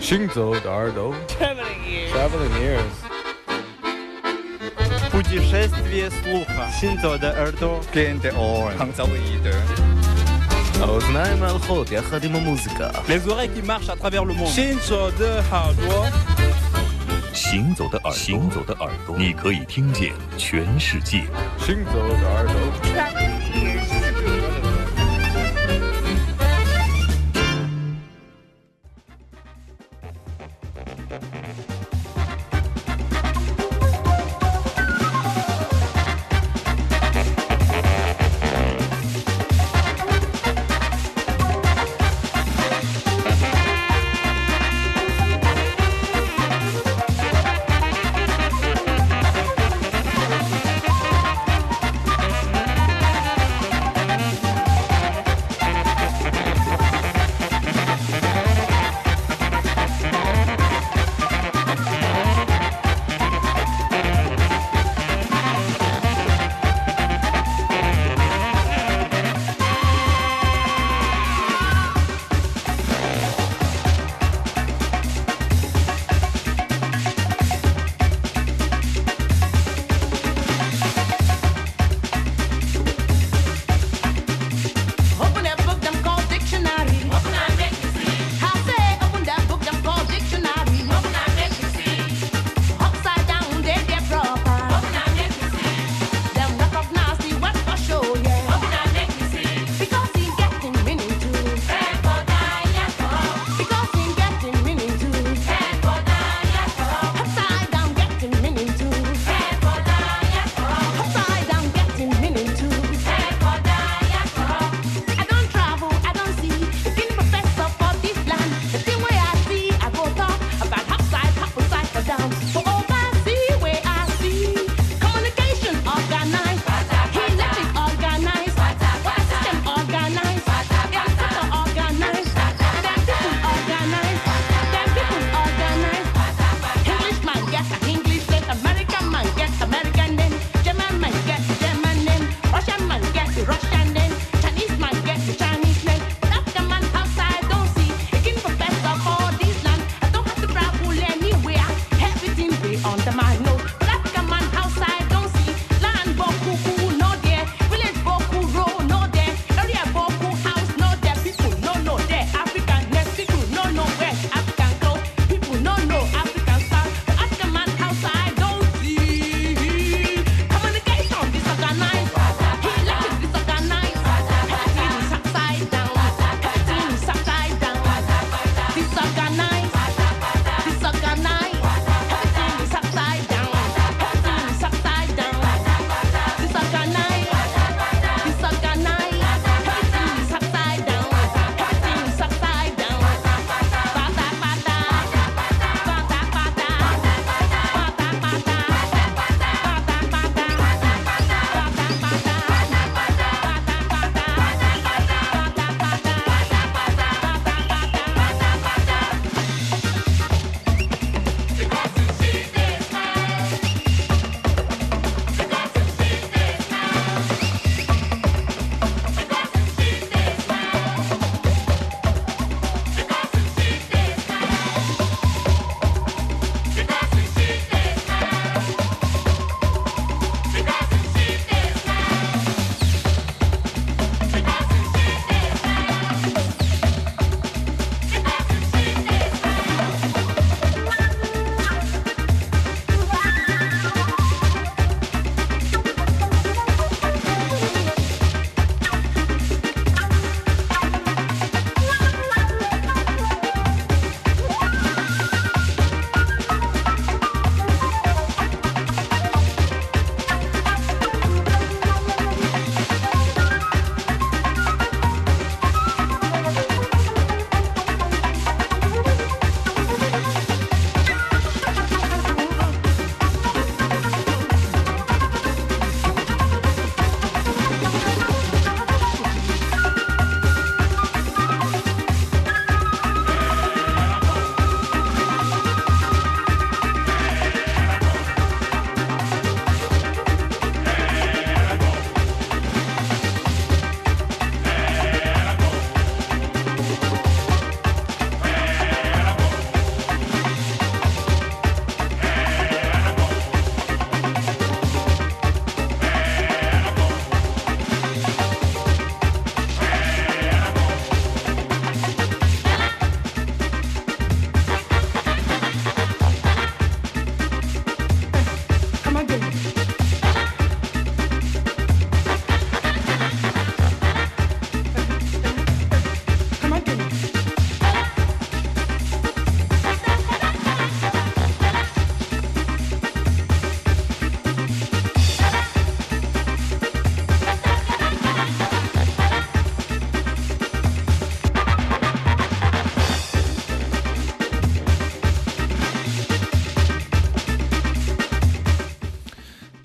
行走的耳朵 Traveling ears. Traveling ears Путешествие слуха. Синзо de耳朵. Gain the orange. 杭州的一的。 האוזניים ההלכות יחד עם המוזיקה Les oreilles qui marchent à travers le monde. Shinzo de 耳朵。行走的耳朵，行走的耳朵，你可以听见全世界。 行走的耳朵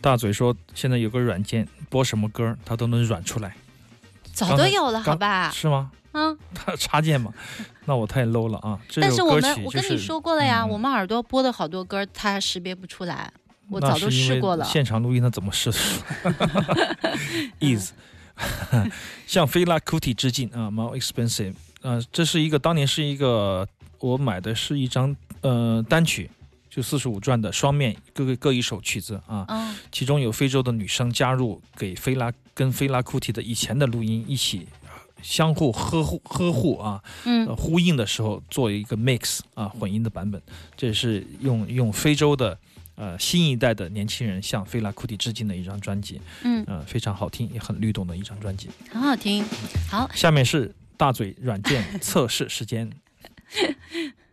大嘴说现在有个软件播什么歌它都能软出来，早都有了，好吧？是吗？嗯，它插件嘛，那我太 low 了啊！这但是我们我跟你说过了呀，嗯我们耳朵播的好多歌，它识别不出来，我早都试过了。现场录音它怎么试的？is 向菲拉 Kuti 致敬啊，More Expensive 啊，这是一个当年是一个我买的是一张呃单曲，就四十五转的双面，各个各一首曲子啊，嗯其中有非洲的女生加入，给菲拉跟菲拉库蒂的以前的录音一起相互呵护呵护啊，嗯呃，呼应的时候做一个 mix 啊混音的版本，这是用用非洲的呃新一代的年轻人向菲拉库蒂致敬的一张专辑，嗯，呃非常好听也很律动的一张专辑。很好听。好，下面是大嘴软件测试时间。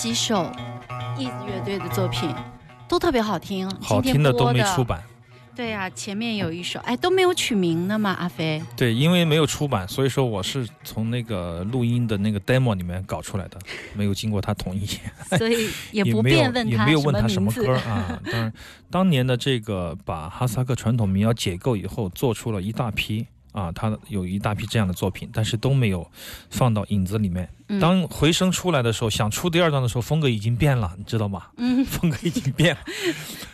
几首 Ease 乐队的作品都特别好听，好听的都没出版。对呀、前面有一首，哎，都没有取名呢嘛，阿飞。对，因为没有出版，所以说我是从那个录音的那个 demo 里面搞出来的，没有经过他同意，所以也不 便问他也没有问他什么。歌啊。当然，当年的这个把哈萨克传统民谣解构以后，做出了一大批啊，他有一大批这样的作品，但是都没有放到影子里面。嗯当回声出来的时候，想出第二张的时候，风格已经变了，你知道吗？嗯 风格已经变了。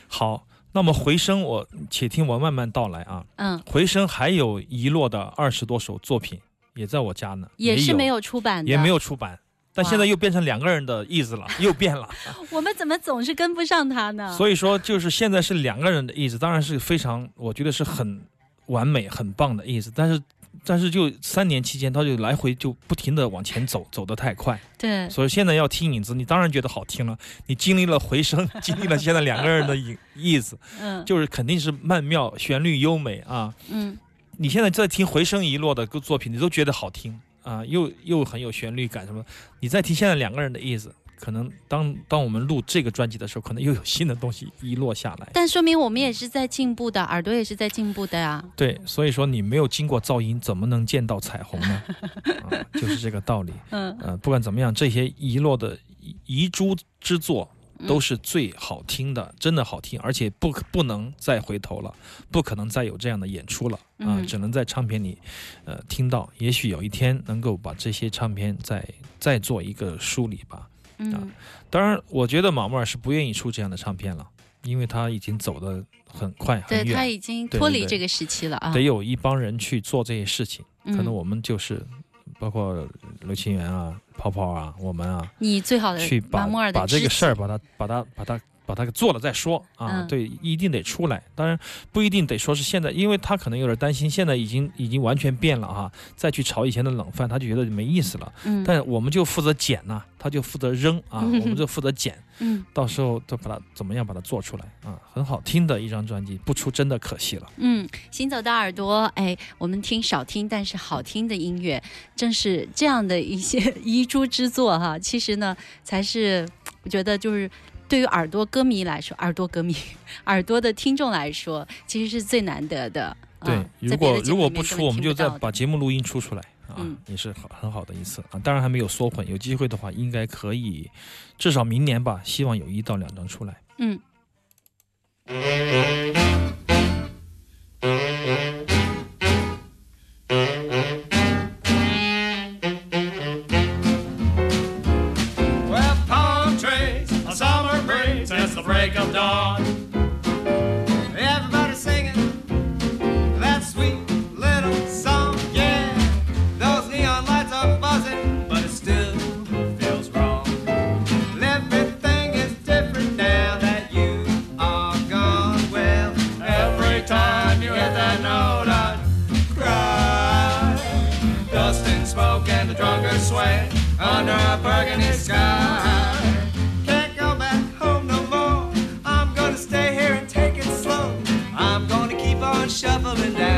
好，那么回声我且听我慢慢道来啊。嗯，回声还有遗落的二十多首作品，也在我家呢，也是没有出版的，也没有出版，但现在又变成两个人的意思了，又变了。我们怎么总是跟不上他呢？所以说，就是现在是两个人的意思，当然是非常，我觉得是很完美、很棒的意思。但是，但是就三年期间，他就来回就不停的往前走，走得太快。对，所以现在要听影子，你当然觉得好听了。你经历了回声，经历了现在两个人的影意思，嗯，就是肯定是曼妙、旋律优美啊。嗯你现在在听回声遗落的歌作品，你都觉得好听啊，又又很有旋律感什么。你再听现在两个人的意思，可能当当我们录这个专辑的时候，可能又有新的东西遗落下来。但说明我们也是在进步的，耳朵也是在进步的呀。对，所以说你没有经过噪音，怎么能见到彩虹呢？啊，就是这个道理。嗯，呃，不管怎么样，这些遗落的遗遗珠之作嗯都是最好听的，真的好听，而且不可不能再回头了，不可能再有这样的演出了啊、嗯只能在唱片里，呃，听到。也许有一天能够把这些唱片再再做一个梳理吧。嗯当然，我觉得马木尔是不愿意出这样的唱片了，因为他已经走的很快对很远，他已经脱离这个时期了啊。得有一帮人去做这些事情。可能嗯，我们就是包括刘清源啊、泡泡啊、我们啊，你最好的去把把这个事儿把它把它把它把它给做了再说啊。嗯对，一定得出来。当然不一定得说是现在，因为他可能有点担心，现在已经已经完全变了啊，再去炒以前的冷饭，他就觉得没意思了。嗯，但我们就负责捡呐、他就负责扔啊，嗯我们就负责捡，嗯到时候就把它怎么样把它做出来啊，很好听的一张专辑，不出真的可惜了。嗯，行走的耳朵，哎，我们听少听但是好听的音乐，正是这样的一些 遗珠之作哈。其实呢，才是我觉得就是对于耳朵歌迷来说，耳朵歌迷、耳朵的听众来说，其实是最难得的。对，嗯如果如果不出，我们就再把节目录音出出来啊，嗯也是好很好的一次啊。当然还没有缩混，有机会的话应该可以，至少明年吧，希望有一到两张出来。嗯。Shuffling down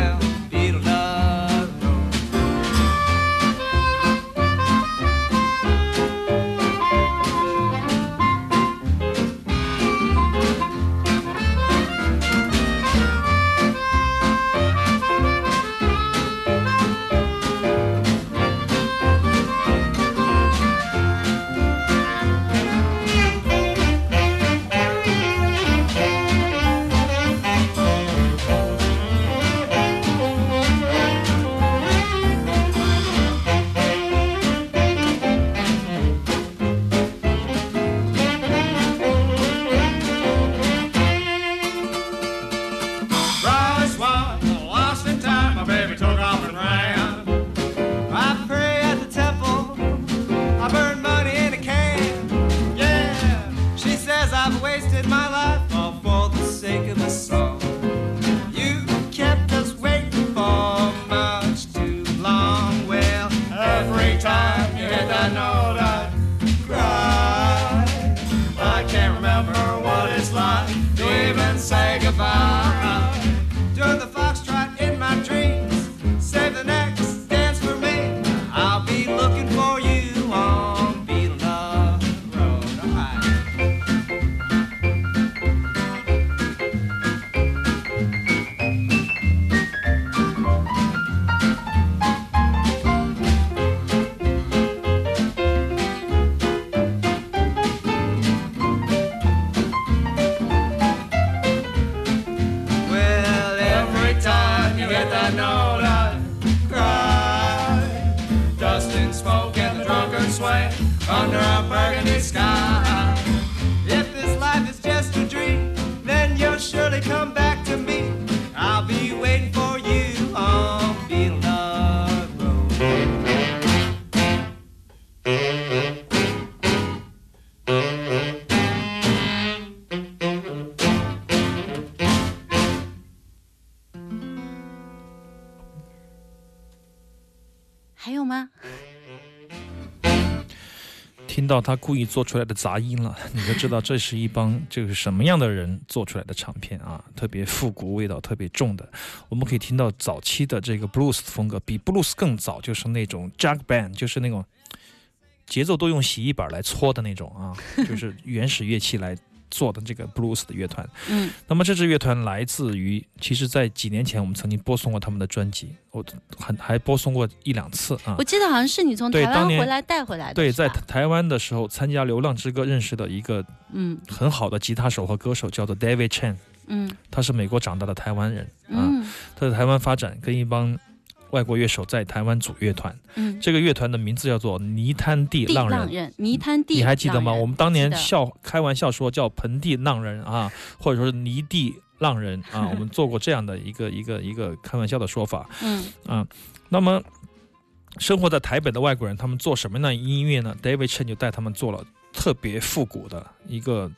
sky. If this life is just a dream, then you'll surely come back 他故意做出来的杂音了，你就知道这是一帮这个什么样的人做出来的唱片啊，特别复古，味道特别重的。我们可以听到早期的这个 blues 风格，比 blues 更早，就是那种 j a c k band，就是那种节奏都用洗衣板来搓的那种啊，就是原始乐器来做的这个 blues 的乐团。嗯。那么这支乐团来自于，其实，在几年前我们曾经播送过他们的专辑，我很还播送过一两次啊。我。记得好像是你从台湾回来带回来的，对，在台湾的时候参加《流浪之歌》认识的一个嗯。很好的吉他手和歌手，叫做 David Chen，嗯。他是美国长大的台湾人啊，嗯。他在台湾发展，跟一帮外国乐手在台湾组乐团。嗯，这个乐团的名字叫做泥滩地地浪人。泥滩地，你还记得吗？我们当年笑开玩笑说叫盆地浪人啊，或者说是泥地浪人啊，我们做过这样的一个一个一个开玩笑的说法。嗯啊，那么生活在台北的外国人，他们做什么样的音乐呢？David Chen 就带他们做了特别复古的一个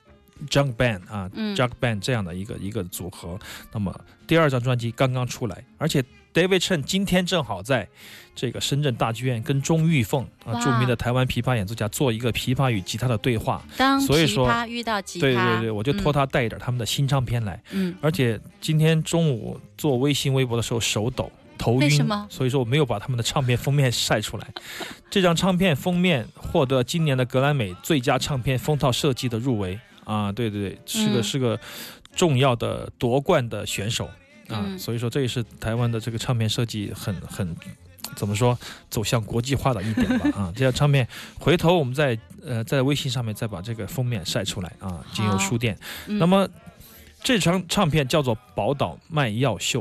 jug band 啊、嗯，Junk band 这样的一个一个组合。那么第二张专辑刚刚出来，而且 David Chen 今天正好在这个深圳大剧院跟钟玉凤啊著名的台湾琵琶演奏家做一个琵琶与吉他的对话。当所以说遇到吉他，对对对，我就托他，他带一点他们的新唱片来。嗯而且今天中午做微信、微博的时候手抖、头晕，所以说我没有把他们的唱片封面晒出来。这张唱片封面获得今年的格莱美最佳唱片封套设计的入围啊，对对对，是个、嗯是个重要的夺冠的选手啊，嗯所以说这也是台湾的这个唱片设计很很。怎么说，走向国际化的一点吧啊！这张唱片，回头我们在呃在微信上面再把这个封面晒出来啊，经由书店。嗯那么这张唱片叫做《宝岛卖药秀》。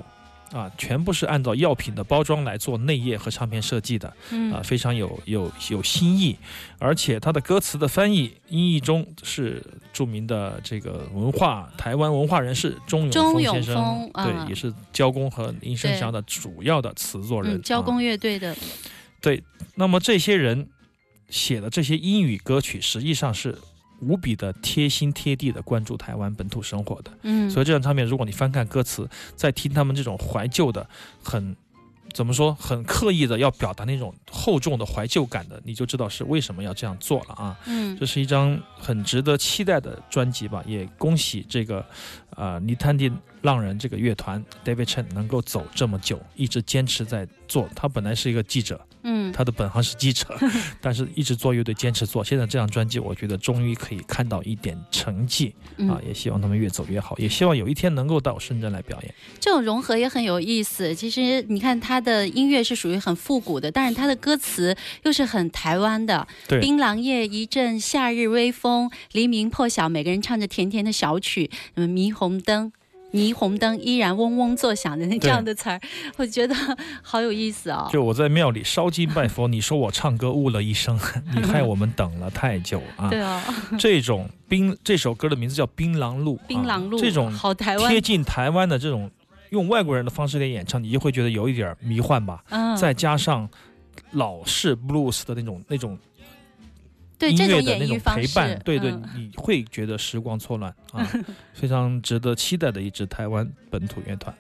啊，全部是按照药品的包装来做内页和唱片设计的，嗯啊，非常有有有新意，而且它的歌词的翻译音译中是著名的这个文化台湾文化人士钟永钟永峰先生，对，也是交工和林生祥的主要的词作人，嗯，交啊工乐队的，对，那么这些人写的这些英语歌曲，实际上是无比的贴心贴地的关注台湾本土生活的。嗯，所以这张唱片，如果你翻看歌词，再听他们这种怀旧的、很怎么说、很刻意的要表达那种厚重的怀旧感的，你就知道是为什么要这样做了啊。嗯这是一张很值得期待的专辑吧，也恭喜这个呃泥滩地浪人这个乐团 David Chen 能够走这么久，一直坚持在做。他本来是一个记者，嗯他的本行是记者，但是一直做乐队，坚持做。现在这张专辑，我觉得终于可以看到一点成绩啊！嗯，也希望他们越走越好，也希望有一天能够到深圳来表演。这种融合也很有意思。其实你看他的音乐是属于很复古的，但是他的歌词又是很台湾的。对槟榔叶一阵夏日微风，黎明破晓，每个人唱着甜甜的小曲，什么霓虹灯。霓虹灯依然嗡嗡作响的那这样的词儿，我觉得好有意思哦。就我在庙里烧金拜佛，你说我唱歌误了一生，你害我们等了太久啊！对哦，这种槟这首歌的名字叫《槟榔路》，槟榔路、啊这种好台湾贴，近台湾的这种用外国人的方式来演唱，你就会觉得有一点迷幻吧。嗯，再加上老式 blues 的那种那种音对这种乐的那种陪伴，对对，嗯你会觉得时光错乱啊，非常值得期待的一支台湾本土乐团。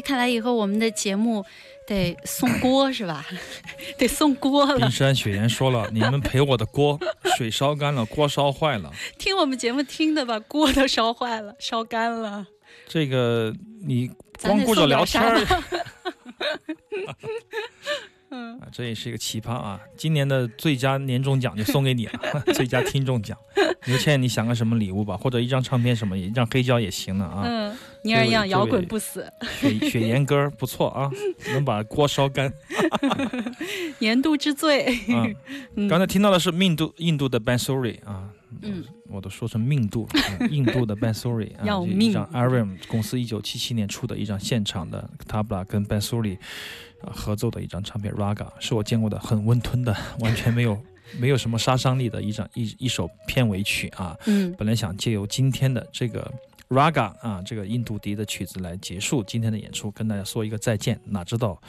看来以后我们的节目得送锅是吧？得送锅了冰。山雪原说了，你们陪我的锅，水烧干了，锅烧坏了。听我们节目听的把锅都烧坏了，烧干了。这个你光顾着聊天儿啥，啊，这也是一个奇葩啊！今年的最佳年终奖就送给你了，最佳听众奖。刘倩，你想个什么礼物吧，或者一张唱片什么，一张黑胶也行的啊。嗯，尼尔样摇滚不死，雪雪岩歌儿不错啊，能把锅烧干 年度之最。啊。嗯刚才听到的是印度印度的 Bansuri 啊，嗯，我都说成命度，啊印度的 Bansuri 啊，要命这一张 Aram 公司一九七七年出的一张现场的 Tabla 跟 Bansuri 啊合奏的一张唱片 Raga，是我见过的很温吞的，完全没有没有什么杀伤力的一张一一首片尾曲啊。嗯，本来想借由今天的这个 Raga 啊，这个印度笛的曲子来结束今天的演出，跟大家说一个再见。哪知道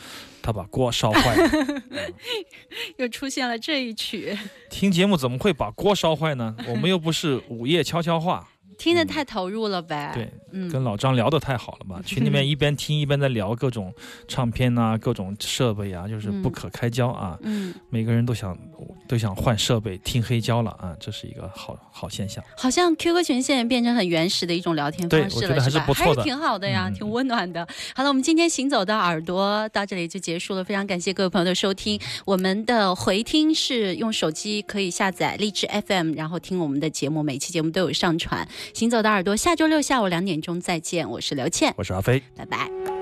他把锅烧坏了。又出现了这一曲。听节目怎么会把锅烧坏呢？我们又不是午夜悄悄话，听得太投入了呗。对，嗯，跟老张聊得太好了吧？群里面一边听一边在聊各种唱片呐、各种设备啊，就是不可开交啊。嗯，每个人都想都想换设备，听黑胶了啊，这是一个好好现象。好像 QQ 群现在变成很原始的一种聊天方式了，对我觉得还是不错的挺好的呀，嗯挺温暖的。好了，我们今天行走的耳朵到这里就结束了，非常感谢各位朋友的收听。我们的回听是用手机可以下载荔枝 FM，然后听我们的节目，每期节目都有上传。行走的耳朵，下周六下午两点钟再见，我是刘倩，我是阿飞。拜拜。